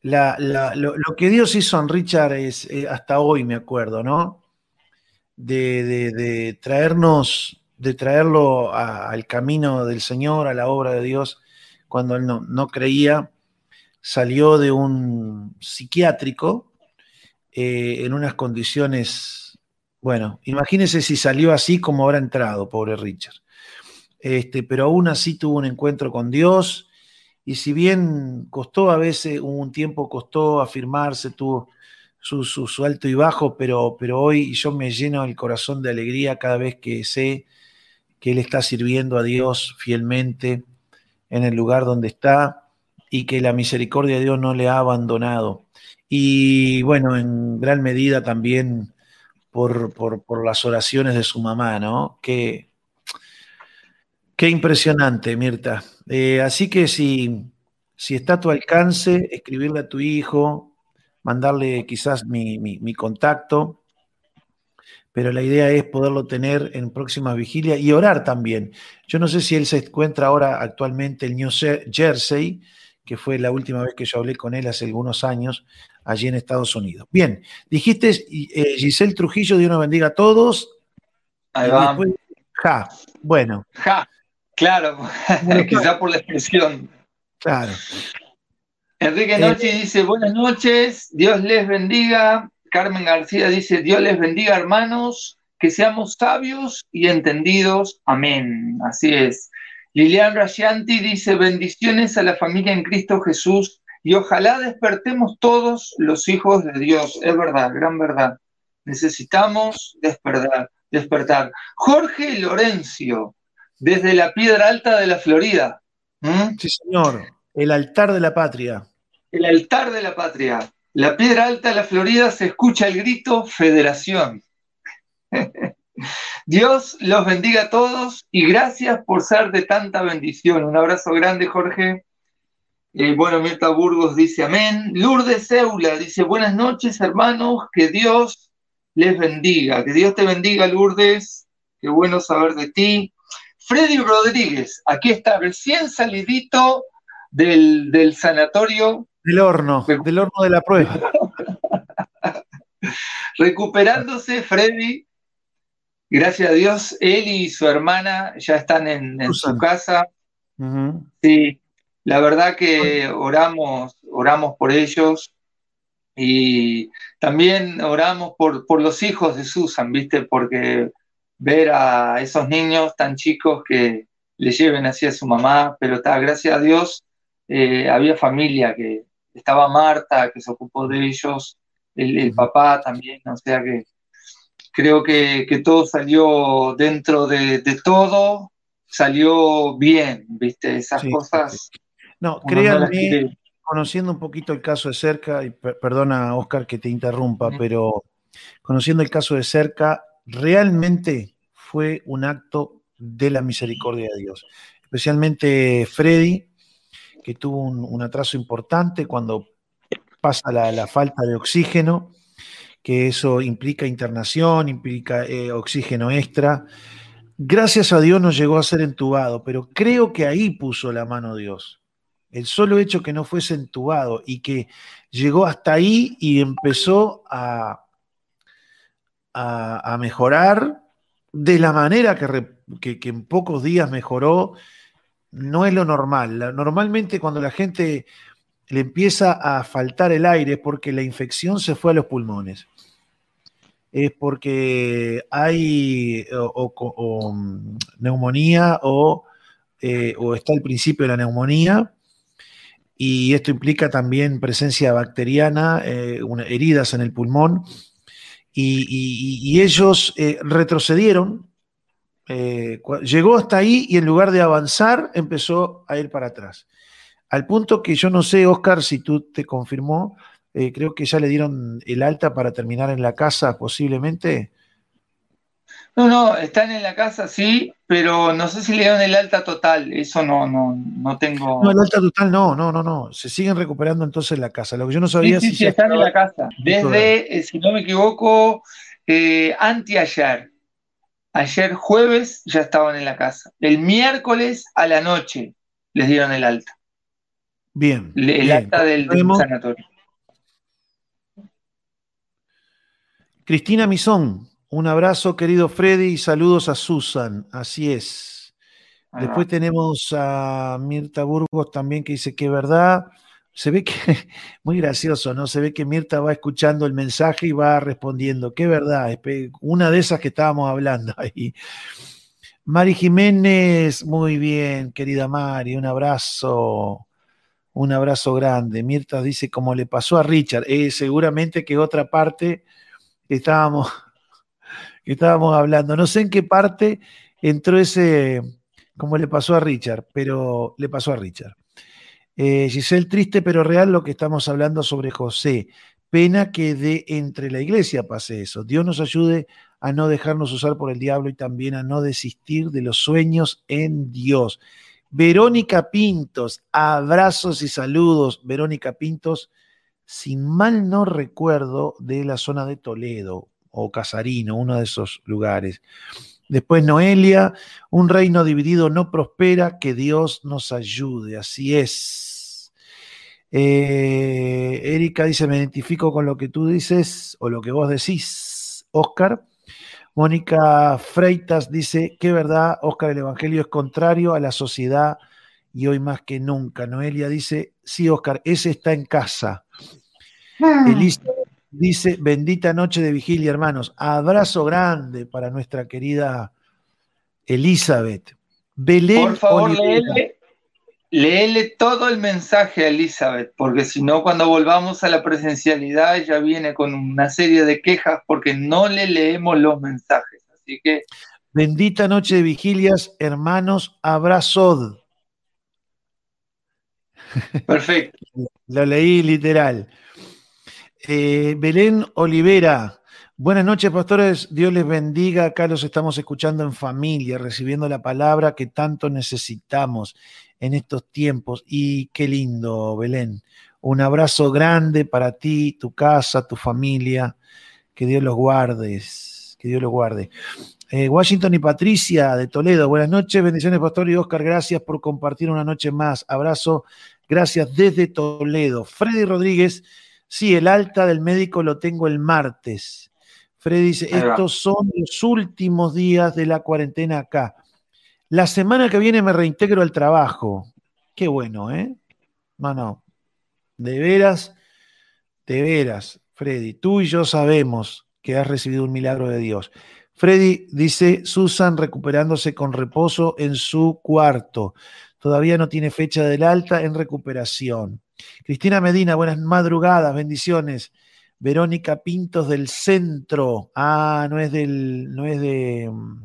lo, que Dios hizo en Richard es, eh, hasta hoy me acuerdo, ¿no? De, traernos, de traerlo al camino del Señor, a la obra de Dios, cuando él no, creía, salió de un psiquiátrico eh, en unas condiciones, bueno, imagínense si salió así como habrá entrado, pobre Richard. Este, pero aún así tuvo un encuentro con Dios y si bien costó a veces, un tiempo costó afirmarse, tuvo su, su, alto y bajo, pero, pero hoy yo me lleno el corazón de alegría cada vez que sé que Él está sirviendo a Dios fielmente en el lugar donde está y que la misericordia de Dios no le ha abandonado y bueno, en gran medida también por, las oraciones de su mamá, ¿no? Qué, qué impresionante, Mirta. Eh, así que si, si está a tu alcance, escribirle a tu hijo, mandarle quizás mi, mi, contacto, pero la idea es poderlo tener en próximas vigilias y orar también. Yo no sé si él se encuentra ahora actualmente en New Jersey, que fue la última vez que yo hablé con él hace algunos años, allí en Estados Unidos. Bien, dijiste eh, Giselle Trujillo, Dios nos bendiga a todos. Ahí va. ja, bueno. Ja, claro, quizá por la expresión. Claro. Enrique eh, Noche dice, buenas noches, Dios les bendiga. Carmen García dice, Dios les bendiga, hermanos, que seamos sabios y entendidos. Amén. Así es. Lilian Rascianti dice, bendiciones a la familia en Cristo Jesús y ojalá despertemos todos los hijos de Dios. Es verdad, gran verdad. Necesitamos despertar. despertar. Jorge Lorenzo, desde la Piedra Alta de la Florida. ¿Mm? Sí, señor. El altar de la patria. El altar de la patria. La Piedra Alta de la Florida se escucha el grito Federación. Dios los bendiga a todos y gracias por ser de tanta bendición. Un abrazo grande, Jorge. Eh, bueno, Mirta Burgos dice amén. Lourdes Eula dice buenas noches, hermanos, que Dios les bendiga. Que Dios te bendiga, Lourdes. Qué bueno saber de ti. Freddy Rodríguez, aquí está, recién salidito del, del sanatorio. Del horno, del horno de la prueba. Recuperándose, Freddy, gracias a Dios, él y su hermana ya están en, su casa. Sí, la verdad que oramos, oramos por ellos y también oramos por, por los hijos de Susan, ¿viste? Porque ver a esos niños tan chicos que le lleven así a su mamá, pero está, gracias a Dios, eh, había familia que estaba Marta, que se ocupó de ellos, el, papá también, o sea que creo que, todo salió dentro de, todo, salió bien, ¿viste? Esas cosas. No, créanme, conociendo un poquito el caso de cerca, y perdona Oscar que te interrumpa, pero conociendo el caso de cerca, realmente fue un acto de la misericordia de Dios. Especialmente Freddy, que tuvo un, atraso importante cuando pasa la falta de oxígeno que eso implica internación, implica eh, oxígeno extra. Gracias a Dios no llegó a ser entubado, pero creo que ahí puso la mano Dios. El solo hecho que no fuese entubado y que llegó hasta ahí y empezó a, a, mejorar de la manera que, en pocos días mejoró, no es lo normal. Normalmente cuando la gente le empieza a faltar el aire es porque la infección se fue a los pulmones es porque hay o, mm, neumonía eh, o, está el principio de la neumonía y esto implica también presencia bacteriana, eh, heridas en el pulmón y, ellos eh, retrocedieron, llegó hasta ahí y en lugar de avanzar empezó a ir para atrás. Al punto que yo no sé, Oscar, si tú te confirmó, eh, creo que ya le dieron el alta para terminar en la casa posiblemente. No, no, están en la casa, sí, pero no sé si le dieron el alta total, eso no, no, no tengo. No, el alta total no, no, no, no. Se siguen recuperando entonces la casa. Lo que yo no sabía sí, sí, sí están en la casa. Desde, eh, si no me equivoco, eh, anteayer. Ayer jueves ya estaban en la casa. El miércoles a la noche les dieron el alta. Bien. El alta del sanatorio. Cristina Misón, un abrazo querido Freddy y saludos a Susan, así es. Después tenemos a Mirta Burgos también que dice que verdad. se ve que, muy gracioso, ¿no? Se ve que Mirta va escuchando el mensaje y va respondiendo. Qué verdad, una de esas que estábamos hablando ahí. Mari Jiménez, muy bien, querida Mari, un abrazo, un abrazo grande. Mirta dice, como le pasó a Richard, eh, seguramente que otra parte estábamos, estábamos hablando. No sé en qué parte entró ese, como le pasó a Richard, pero le pasó a Richard. Eh, Giselle, triste pero real lo que estamos hablando sobre José. Pena que de entre la iglesia pase eso. Dios nos ayude a no dejarnos usar por el diablo y también a no desistir de los sueños en Dios. Verónica Pintos, abrazos y saludos. Verónica Pintos, sin mal no recuerdo, de la zona de Toledo o Casarino, uno de esos lugares. Después Noelia, un reino dividido no prospera, que Dios nos ayude, así es. Eh, Erika dice, me identifico con lo que tú dices o lo que vos decís, Oscar. Mónica Freitas dice, qué verdad, Oscar, el Evangelio es contrario a la sociedad y hoy más que nunca. Noelia dice, sí, Oscar, ese está en casa. Ah. Elisa Dice, bendita noche de vigilia, hermanos. Abrazo grande para nuestra querida Elizabeth. Belén Por favor, léele, todo el mensaje a Elizabeth, porque si no, cuando volvamos a la presencialidad, ella viene con una serie de quejas porque no le leemos los mensajes. Así que. Bendita noche de vigilias, hermanos, abrazo. Perfecto. Lo leí literal. Eh, Belén Olivera, buenas noches, pastores. Dios les bendiga. Acá los estamos escuchando en familia, recibiendo la palabra que tanto necesitamos en estos tiempos. Y qué lindo, Belén. Un abrazo grande para ti, tu casa, tu familia. Que Dios los guarde. Que Dios los guarde. Eh, Washington y Patricia de Toledo, buenas noches, bendiciones, pastor y Oscar, gracias por compartir una noche más. Abrazo, gracias desde Toledo. Freddy Rodríguez Sí, el alta del médico lo tengo el martes. Freddy dice, estos son los últimos días de la cuarentena acá. La semana que viene me reintegro al trabajo. Qué bueno, ¿eh? No, no. De veras, de veras, Freddy. Tú y yo sabemos que has recibido un milagro de Dios. Freddy dice, Susan recuperándose con reposo en su cuarto. Todavía no tiene fecha del alta en recuperación. Cristina Medina, buenas madrugadas, bendiciones. Verónica Pintos del centro. Ah, no es del, no es de. Mm,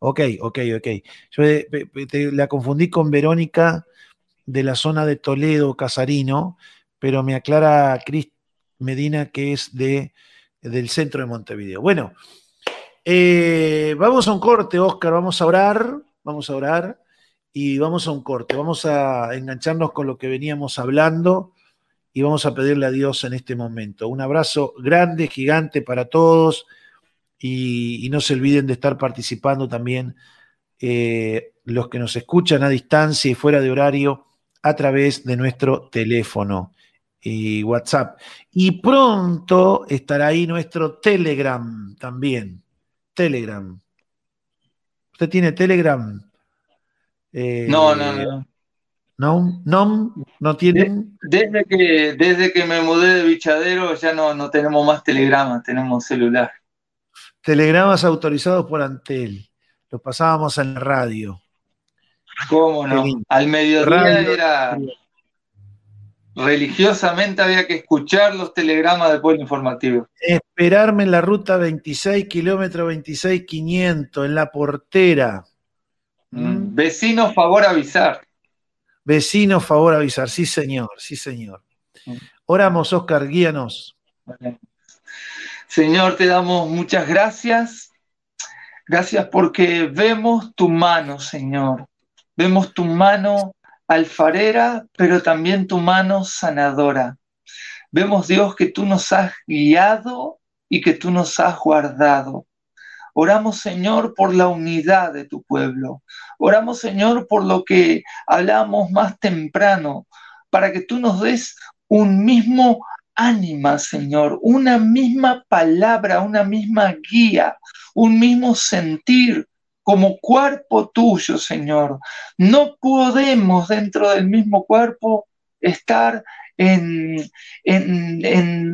ok, ok, ok. Yo la confundí con Verónica de la zona de Toledo, Casarino, pero me aclara Cris Medina que es de, del centro de Montevideo. Bueno, eh, vamos a un corte, Oscar, vamos a orar, vamos a orar y vamos a un corte. Vamos a engancharnos con lo que veníamos hablando y vamos a pedirle a Dios en este momento. Un abrazo grande, gigante para todos y, no se olviden de estar participando también eh, los que nos escuchan a distancia y fuera de horario a través de nuestro teléfono y WhatsApp. Y pronto estará ahí nuestro Telegram también. Telegram. ¿Usted tiene Telegram? Eh, no, no, no. ¿No? ¿No? ¿No tienen? Desde que, desde que me mudé de bichadero ya no, no tenemos más telegramas, tenemos celular. Telegramas autorizados por Antel. Los pasábamos en la radio. ¿Cómo no? Al mediodía era. Religiosamente había que escuchar los telegramas del pueblo informativo. Esperarme en la ruta 26, kilómetro 26, 500, en la portera. Vecino, favor avisar. Vecino, favor avisar. Sí, señor, sí, señor. Oramos, Oscar, guíanos. Señor, te damos muchas gracias. Gracias porque vemos tu mano, Señor. Vemos tu mano alfarera, pero también tu mano sanadora. Vemos, Dios, que tú nos has guiado y que tú nos has guardado. Oramos, Señor, por la unidad de tu pueblo. Oramos, Señor, por lo que hablamos más temprano, para que tú nos des un mismo ánima, Señor, una misma palabra, una misma guía, un mismo sentir como cuerpo tuyo, Señor. No podemos dentro del mismo cuerpo estar en,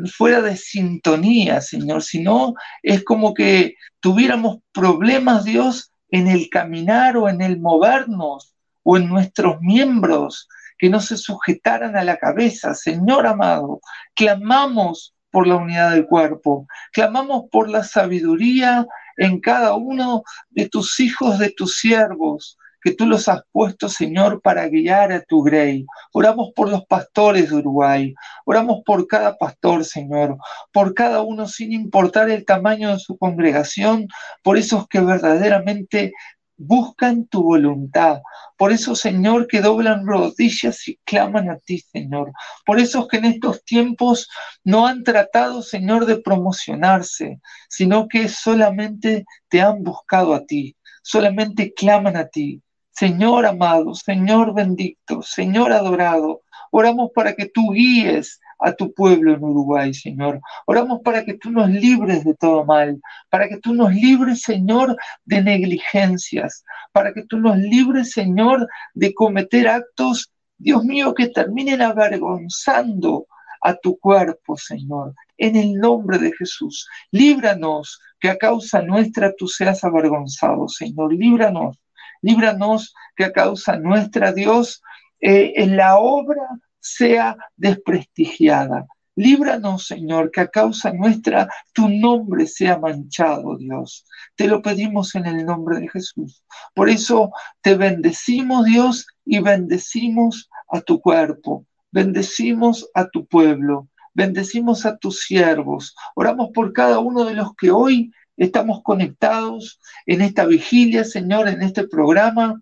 fuera de sintonía, Señor, sino es como que tuviéramos problemas, Dios, en el caminar o en el movernos o en nuestros miembros que no se sujetaran a la cabeza. Señor amado, clamamos por la unidad del cuerpo, clamamos por la sabiduría en cada uno de tus hijos, de tus siervos, que tú los has puesto, Señor, para guiar a tu grey. Oramos por los pastores de Uruguay, oramos por cada pastor, Señor, por cada uno sin importar el tamaño de su congregación, por esos que verdaderamente buscan tu voluntad. Por eso, Señor, que doblan rodillas y claman a ti, Señor. Por esos que en estos tiempos no han tratado, Señor, de promocionarse, sino que solamente te han buscado a ti, solamente claman a ti. Señor amado, Señor bendito, Señor adorado, oramos para que tú guíes a tu pueblo en Uruguay, Señor. Oramos para que tú nos libres de todo mal, para que tú nos libres, Señor, de negligencias, para que tú nos libres, Señor, de cometer actos, Dios mío, que terminen avergonzando a tu cuerpo, Señor, en el nombre de Jesús. Líbranos que a causa nuestra tú seas avergonzado, Señor. Líbranos, líbranos que a causa nuestra, Dios, eh, en la obra sea desprestigiada. Líbranos, Señor, que a causa nuestra tu nombre sea manchado, Dios. Te lo pedimos en el nombre de Jesús. Por eso te bendecimos, Dios, y bendecimos a tu cuerpo. Bendecimos a tu pueblo. Bendecimos a tus siervos. Oramos por cada uno de los que hoy estamos conectados en esta vigilia, Señor, en este programa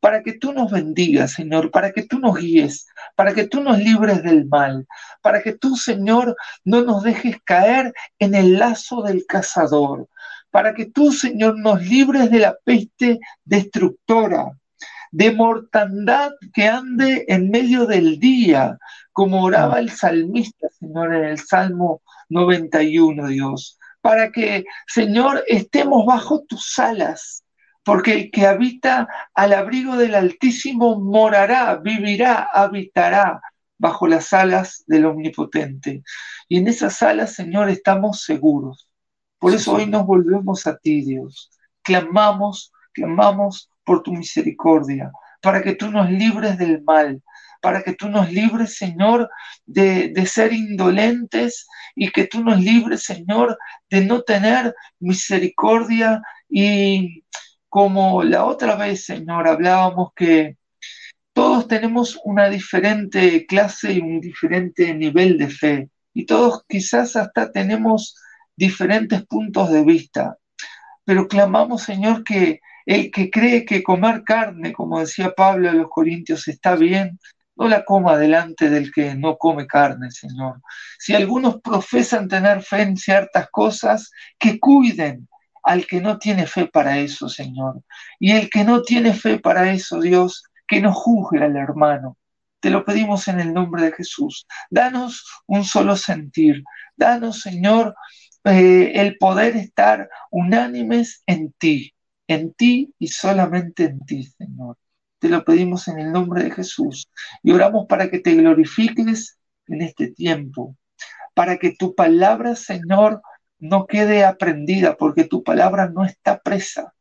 para que tú nos bendigas, Señor, para que tú nos guíes, para que tú nos libres del mal, para que tú, Señor, no nos dejes caer en el lazo del cazador, para que tú, Señor, nos libres de la peste destructora, de mortandad que ande en medio del día, como oraba el salmista, Señor, en el Salmo 91, Dios, para que, Señor, estemos bajo tus alas, porque el que habita al abrigo del Altísimo morará, vivirá, habitará bajo las alas del Omnipotente. Y en esas alas, Señor, estamos seguros. Por eso hoy nos volvemos a ti, Dios. Clamamos, clamamos por tu misericordia, para que tú nos libres del mal, para que tú nos libres, Señor, de, ser indolentes y que tú nos libres, Señor, de no tener misericordia y, como la otra vez, Señor, hablábamos que todos tenemos una diferente clase y un diferente nivel de fe. Y todos quizás hasta tenemos diferentes puntos de vista. Pero clamamos, Señor, que el que cree que comer carne, como decía Pablo a los Corintios, está bien, no la coma delante del que no come carne, Señor. Si algunos profesan tener fe en ciertas cosas, que cuiden al que no tiene fe para eso, Señor. Y el que no tiene fe para eso, Dios, que no juzgue al hermano. Te lo pedimos en el nombre de Jesús. Danos un solo sentir. Danos, Señor, eh, el poder estar unánimes en ti, en ti y solamente en ti, Señor. Te lo pedimos en el nombre de Jesús. Y oramos para que te glorifiques en este tiempo, para que tu palabra, Señor, no quede aprendida, porque tu palabra no está presa,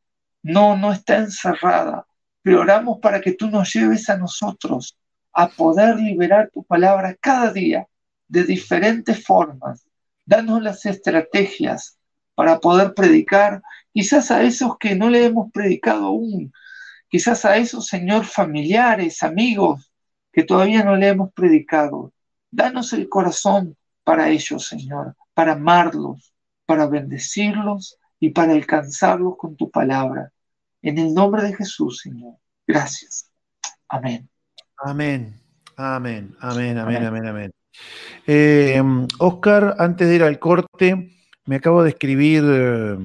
no, no está encerrada. Pero oramos para que tú nos lleves a nosotros a poder liberar tu palabra cada día de diferentes formas. Danos las estrategias para poder predicar, quizás a esos que no le hemos predicado aún, quizás a esos, Señor, familiares, amigos, que todavía no le hemos predicado. Danos el corazón para ellos, Señor, para amarlos, para bendecirlos y para alcanzarlos con tu palabra. En el nombre de Jesús, Señor. Gracias. Amén. Amén. Amén. Amén. Amén. Amén. Amén. Eh, Oscar, antes de ir al corte, me acabo de escribir eh,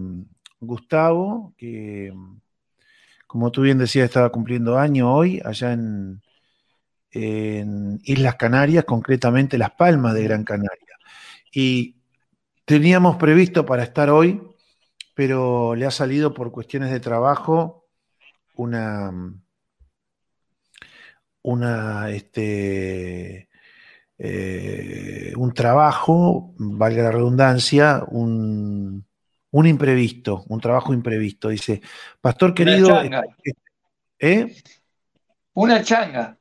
Gustavo, que como tú bien decías, estaba cumpliendo año hoy, allá en, Islas Canarias, concretamente Las Palmas de Gran Canaria. Y Teníamos previsto para estar hoy, pero le ha salido por cuestiones de trabajo una, una, este, eh, un trabajo, valga la redundancia, un, un, imprevisto, un trabajo imprevisto. Dice, pastor querido... Una changa. ¿Eh? Una changa.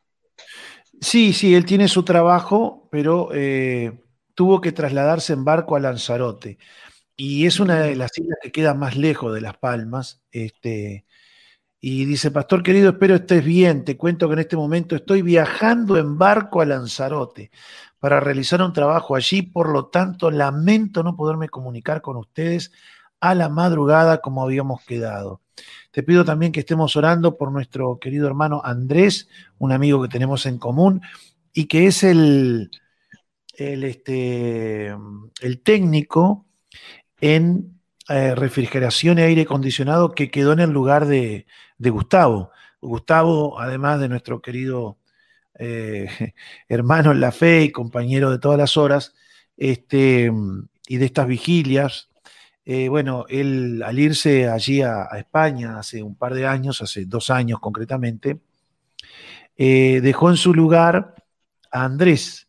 Sí, sí, él tiene su trabajo, pero eh, tuvo que trasladarse en barco a Lanzarote. Y es una de las islas que queda más lejos de Las Palmas. Este, y dice, pastor querido, espero estés bien. Te cuento que en este momento estoy viajando en barco a Lanzarote para realizar un trabajo allí. Por lo tanto, lamento no poderme comunicar con ustedes a la madrugada como habíamos quedado. Te pido también que estemos orando por nuestro querido hermano Andrés, un amigo que tenemos en común y que es el, el, este, el técnico en eh, refrigeración y aire acondicionado que quedó en el lugar de, Gustavo. Gustavo, además de nuestro querido eh, hermano en la fe y compañero de todas las horas, este, y de estas vigilias, eh, bueno, él al irse allí a, España hace un par de años, hace dos años concretamente, dejó en su lugar a Andrés,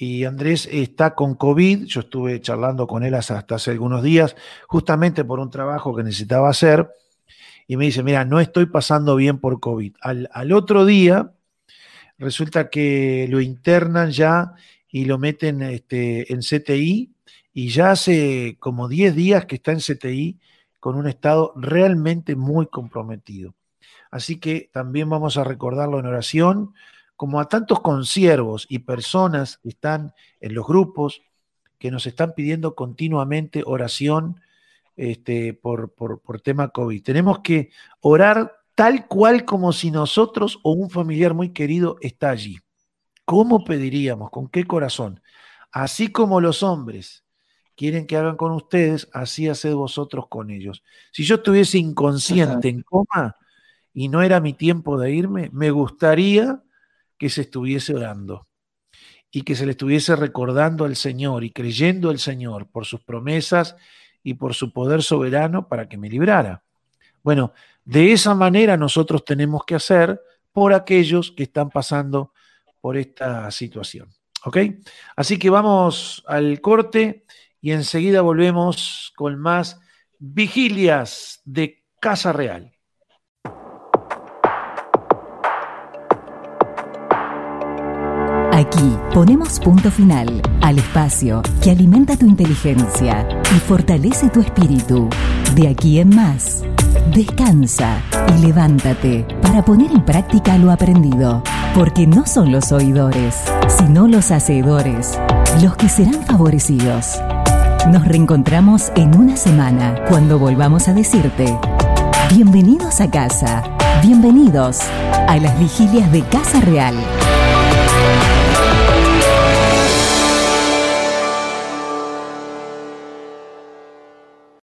y Andrés está con COVID. Yo estuve charlando con él hasta hace algunos días, justamente por un trabajo que necesitaba hacer. Y me dice, mira, no estoy pasando bien por COVID. Al, otro día, resulta que lo internan ya y lo meten este, en CTI. Y ya hace como 10 días que está en CTI con un estado realmente muy comprometido. Así que también vamos a recordarlo en oración como a tantos consiervos y personas que están en los grupos, que nos están pidiendo continuamente oración este, por, por, por tema COVID. Tenemos que orar tal cual como si nosotros o un familiar muy querido está allí. ¿Cómo pediríamos? ¿Con qué corazón? Así como los hombres quieren que hagan con ustedes, así haced vosotros con ellos. Si yo estuviese inconsciente, en coma, y no era mi tiempo de irme, me gustaría que se estuviese orando y que se le estuviese recordando al Señor y creyendo al Señor por sus promesas y por su poder soberano para que me librara. Bueno, de esa manera nosotros tenemos que hacer por aquellos que están pasando por esta situación. ¿Ok? Así que vamos al corte y enseguida volvemos con más vigilias de Casa Real. Aquí ponemos punto final al espacio que alimenta tu inteligencia y fortalece tu espíritu. De aquí en más, descansa y levántate para poner en práctica lo aprendido, porque no son los oidores, sino los hacedores los que serán favorecidos. Nos reencontramos en una semana cuando volvamos a decirte, bienvenidos a casa, bienvenidos a las vigilias de Casa Real.